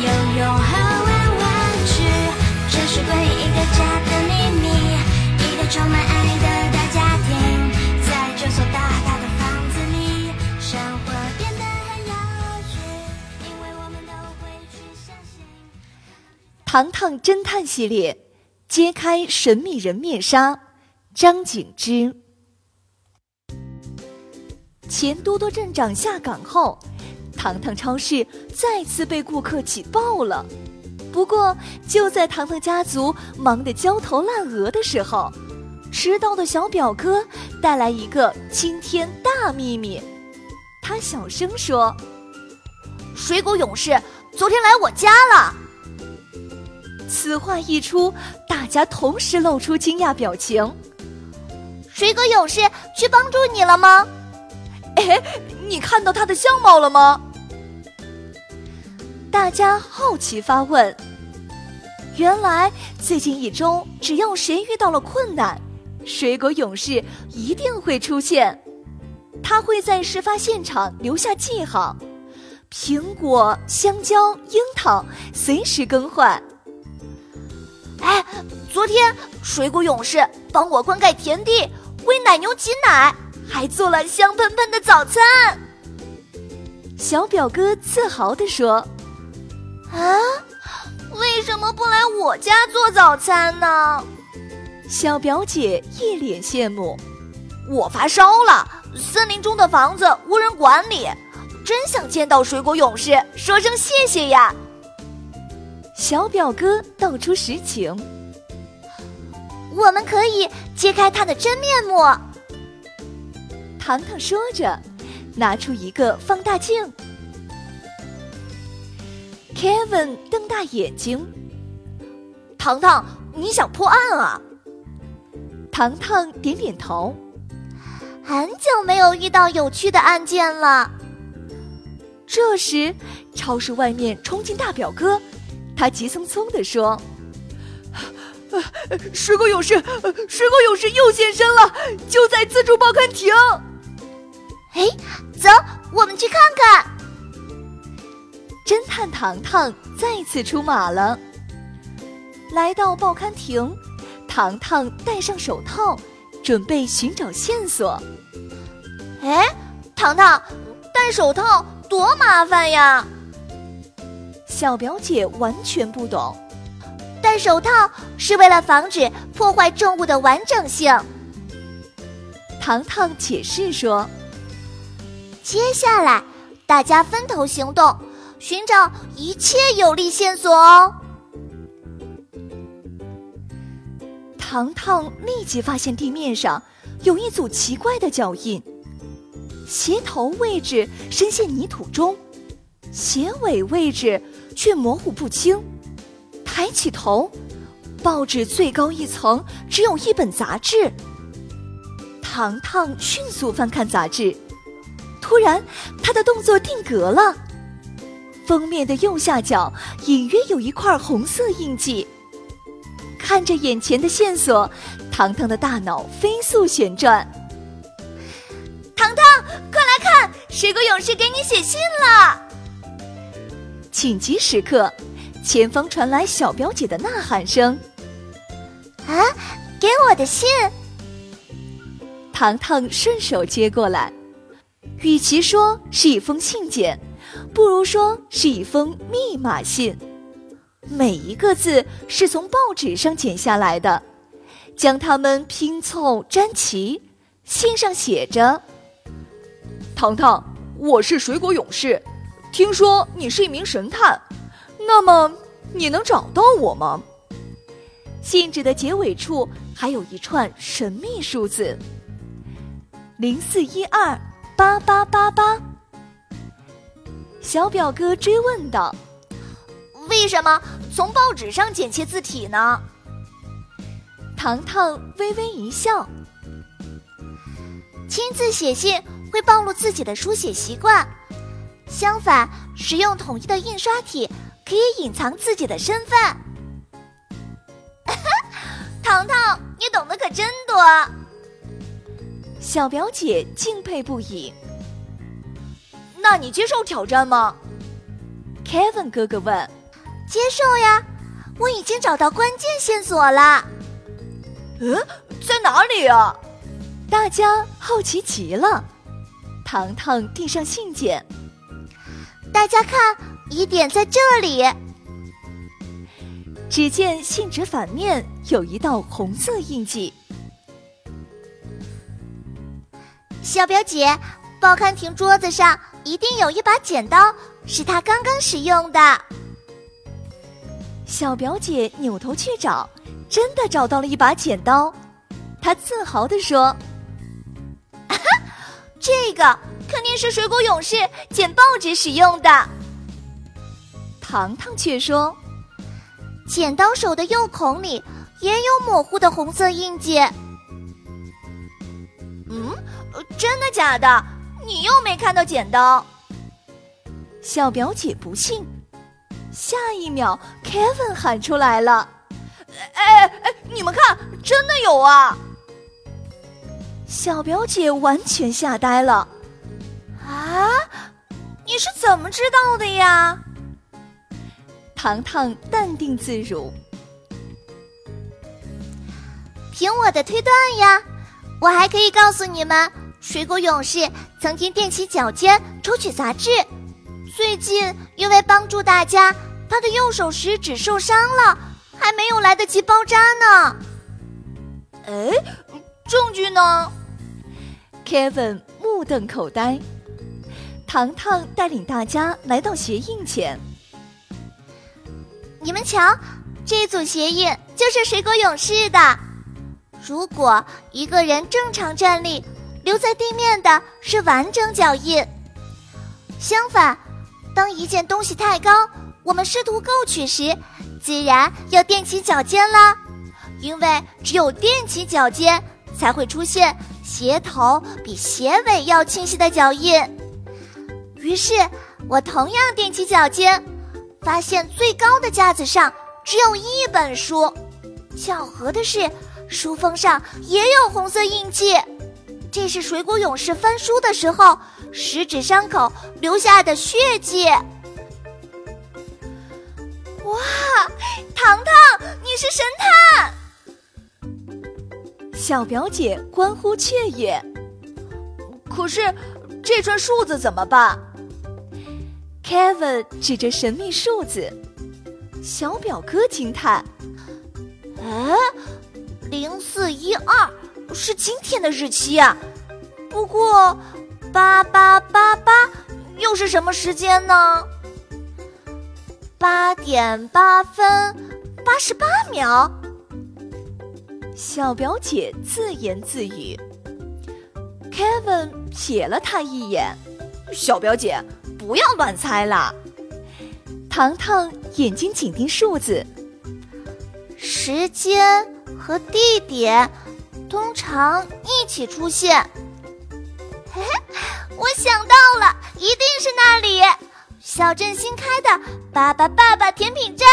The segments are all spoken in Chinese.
有用和玩玩具，这是关于一个家的秘密，一个充满爱的大家庭，在这所大大的房子里，生活变得很有趣，因为我们都会去相信。糖糖侦探系列，揭开神秘人面纱，张景之。钱多多镇长下岗后。糖糖超市再次被顾客挤爆了，不过就在糖糖家族忙得焦头烂额的时候，迟到的小表哥带来一个惊天大秘密。他小声说：“水果勇士昨天来我家了。”此话一出，大家同时露出惊讶表情。水果勇士去帮助你了吗？哎，你看到他的相貌了吗？大家好奇发问。原来最近一周，只要谁遇到了困难，水果勇士一定会出现。他会在事发现场留下记号，苹果、香蕉、樱桃随时更换。哎，昨天水果勇士帮我灌溉田地，喂奶牛挤奶，还做了香喷喷的早餐。小表哥自豪地说。啊，为什么不来我家做早餐呢？小表姐一脸羡慕。我发烧了，森林中的房子无人管理，真想见到水果勇士，说声谢谢呀。小表哥道出实情。我们可以揭开他的真面目。糖糖说着，拿出一个放大镜。Kevin 瞪大眼睛。糖糖，你想破案啊？糖糖点点头。很久没有遇到有趣的案件了。这时，超市外面冲进大表哥，他急匆匆地说：“水果勇士，水果勇士又现身了，就在自助报刊亭。”哎，走，我们去看看。侦探糖糖再次出马了。来到报刊亭，糖糖戴上手套，准备寻找线索。哎，糖糖，戴手套多麻烦呀！小表姐完全不懂，戴手套是为了防止破坏证物的完整性。糖糖解释说：“接下来，大家分头行动。”寻找一切有利线索哦！糖糖立即发现地面上有一组奇怪的脚印，鞋头位置深陷泥土中，鞋尾位置却模糊不清。抬起头，报纸最高一层只有一本杂志。糖糖迅速翻看杂志，突然，他的动作定格了。封面的右下角隐约有一块红色印记。看着眼前的线索，糖糖的大脑飞速旋转。糖糖，快来看，水果勇士给你写信了！紧急时刻，前方传来小表姐的呐喊声：“啊，给我的信！”糖糖顺手接过来，与其说是一封信件。不如说是一封密码信，每一个字是从报纸上剪下来的，将它们拼凑粘齐。信上写着：“糖糖，我是水果勇士，听说你是一名神探，那么你能找到我吗？”信纸的结尾处还有一串神秘数字：零四一二八八八八。小表哥追问道：“为什么从报纸上剪切字体呢？糖糖微微一笑。亲自写信会暴露自己的书写习惯，相反，使用统一的印刷体可以隐藏自己的身份。糖糖，你懂得可真多。小表姐敬佩不已。那你接受挑战吗？Kevin 哥哥问。接受呀，我已经找到关键线索了。嗯，在哪里啊？大家好奇极了。糖糖递上信件，大家看，疑点在这里。只见信纸反面有一道红色印记。小表姐，报刊亭桌子上一定有一把剪刀，是他刚刚使用的。小表姐扭头去找，真的找到了一把剪刀。她自豪地说：“这个肯定是水果勇士剪报纸使用的。”糖糖却说：“剪刀手的右孔里也有模糊的红色印记。”嗯，真的假的？你又没看到剪刀？小表姐不信。下一秒，Kevin 喊出来了：“哎哎，你们看，真的有啊！”小表姐完全吓呆了。啊，你是怎么知道的呀？糖糖淡定自如。凭我的推断呀，我还可以告诉你们，水果勇士曾经踮起脚尖抽取杂志。最近因为帮助大家，他的右手食指受伤了，还没有来得及包扎呢。哎，证据呢？Kevin 目瞪口呆。糖糖带领大家来到鞋印前，你们瞧，这组鞋印就是水果勇士的。如果一个人正常站立，留在地面的是完整脚印。相反。当一件东西太高，我们试图够取时，自然要垫起脚尖了。因为只有垫起脚尖，才会出现鞋头比鞋尾要清晰的脚印。于是我同样踮起脚尖，发现最高的架子上只有一本书。巧合的是，书封上也有红色印记，这是水果勇士翻书的时候。食指伤口留下的血迹。哇，糖糖，你是神探！小表姐欢呼雀跃。可是这串数字怎么办？Kevin 指着神秘数字。小表哥惊叹：“哎，零四一二是今天的日期啊！不过……”八八八八，又是什么时间呢？八点八分八十八秒。小表姐自言自语。Kevin 瞥了他一眼。小表姐，不要乱猜了。糖糖眼睛紧盯数字。时间和地点通常一起出现。嘿，我想到了，一定是那里，小镇新开的爸爸爸爸甜品站。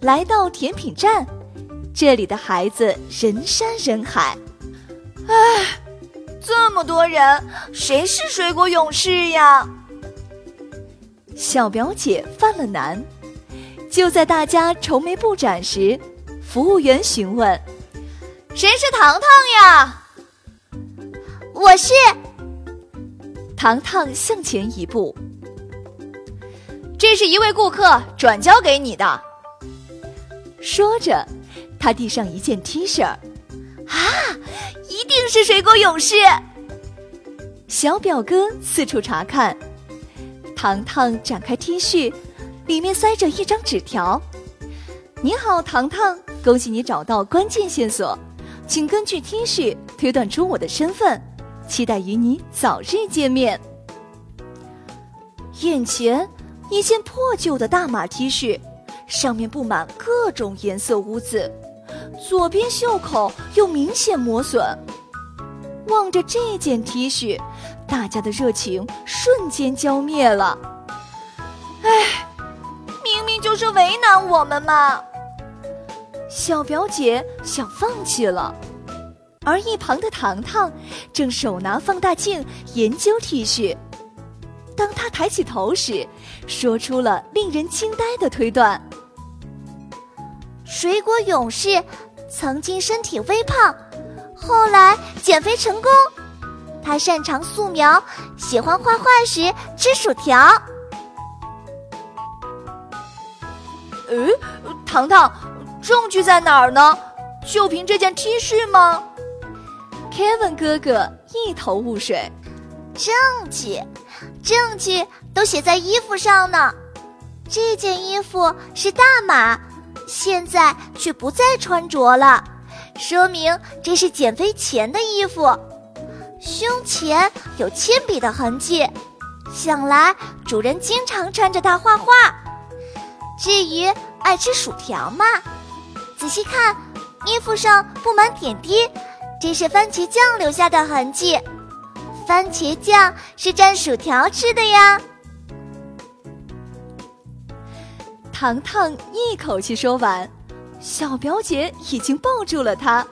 来到甜品站，这里的孩子人山人海。唉，这么多人，谁是水果勇士呀？小表姐犯了难。就在大家愁眉不展时，服务员询问：“谁是糖糖呀？”我是糖糖，向前一步。这是一位顾客转交给你的。说着，他递上一件 T 恤。啊，一定是水果勇士！小表哥四处查看。糖糖展开 T 恤，里面塞着一张纸条：“你好，糖糖，恭喜你找到关键线索，请根据 T 恤推断出我的身份。”期待与你早日见面。眼前一件破旧的大码 T 恤，上面布满各种颜色污渍，左边袖口又明显磨损。望着这件 T 恤，大家的热情瞬间浇灭了。唉，明明就是为难我们嘛！小表姐想放弃了，而一旁的糖糖正手拿放大镜研究 T 恤。当他抬起头时，说出了令人惊呆的推断：水果勇士曾经身体微胖。后来减肥成功，他擅长素描，喜欢画画时吃薯条。呃，糖糖，证据在哪儿呢？就凭这件 T 恤吗？Kevin 哥哥一头雾水。证据，证据都写在衣服上呢。这件衣服是大码，现在却不再穿着了。说明这是减肥前的衣服，胸前有铅笔的痕迹，想来主人经常穿着它画画。至于爱吃薯条嘛，仔细看，衣服上布满点滴，这是番茄酱留下的痕迹。番茄酱是蘸薯条吃的呀。糖糖一口气说完。小表姐已经抱住了他，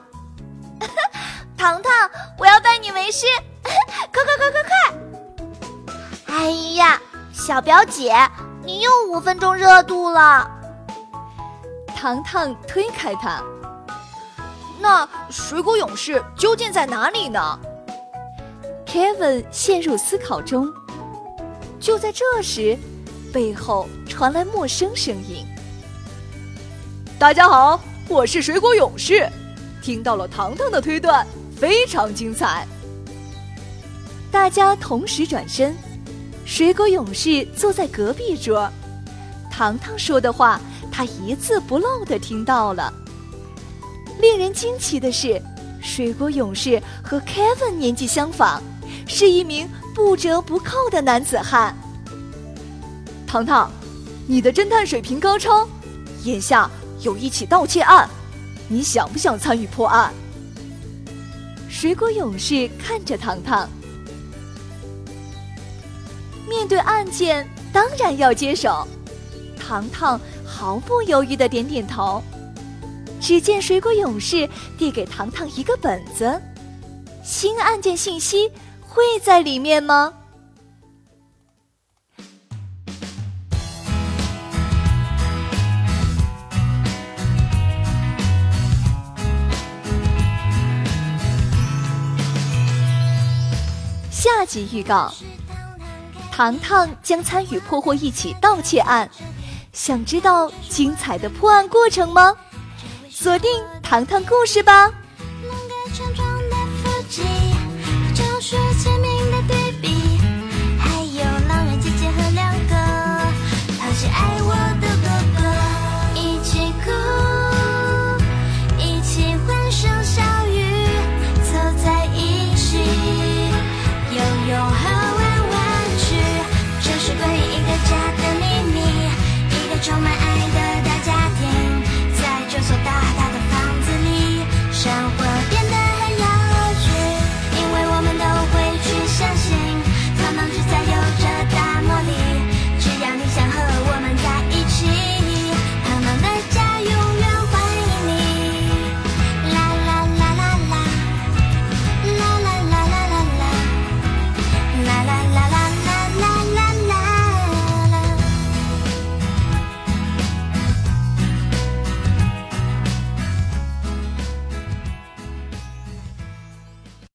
糖糖，我要拜你为师，快快快快快！哎呀，小表姐，你又五分钟热度了。糖糖推开他，那水果勇士究竟在哪里呢？Kevin 陷入思考中。就在这时，背后传来陌生声音。大家好，我是水果勇士。听到了糖糖的推断，非常精彩。大家同时转身，水果勇士坐在隔壁桌。糖糖说的话，他一字不漏的听到了。令人惊奇的是，水果勇士和 Kevin 年纪相仿，是一名不折不扣的男子汉。糖糖，你的侦探水平高超，眼下。有一起盗窃案，你想不想参与破案？水果勇士看着糖糖，面对案件当然要接手。糖糖毫不犹豫的点点头。只见水果勇士递给糖糖一个本子，新案件信息会在里面吗？下集预告：糖糖将参与破获一起盗窃案，想知道精彩的破案过程吗？锁定糖糖故事吧。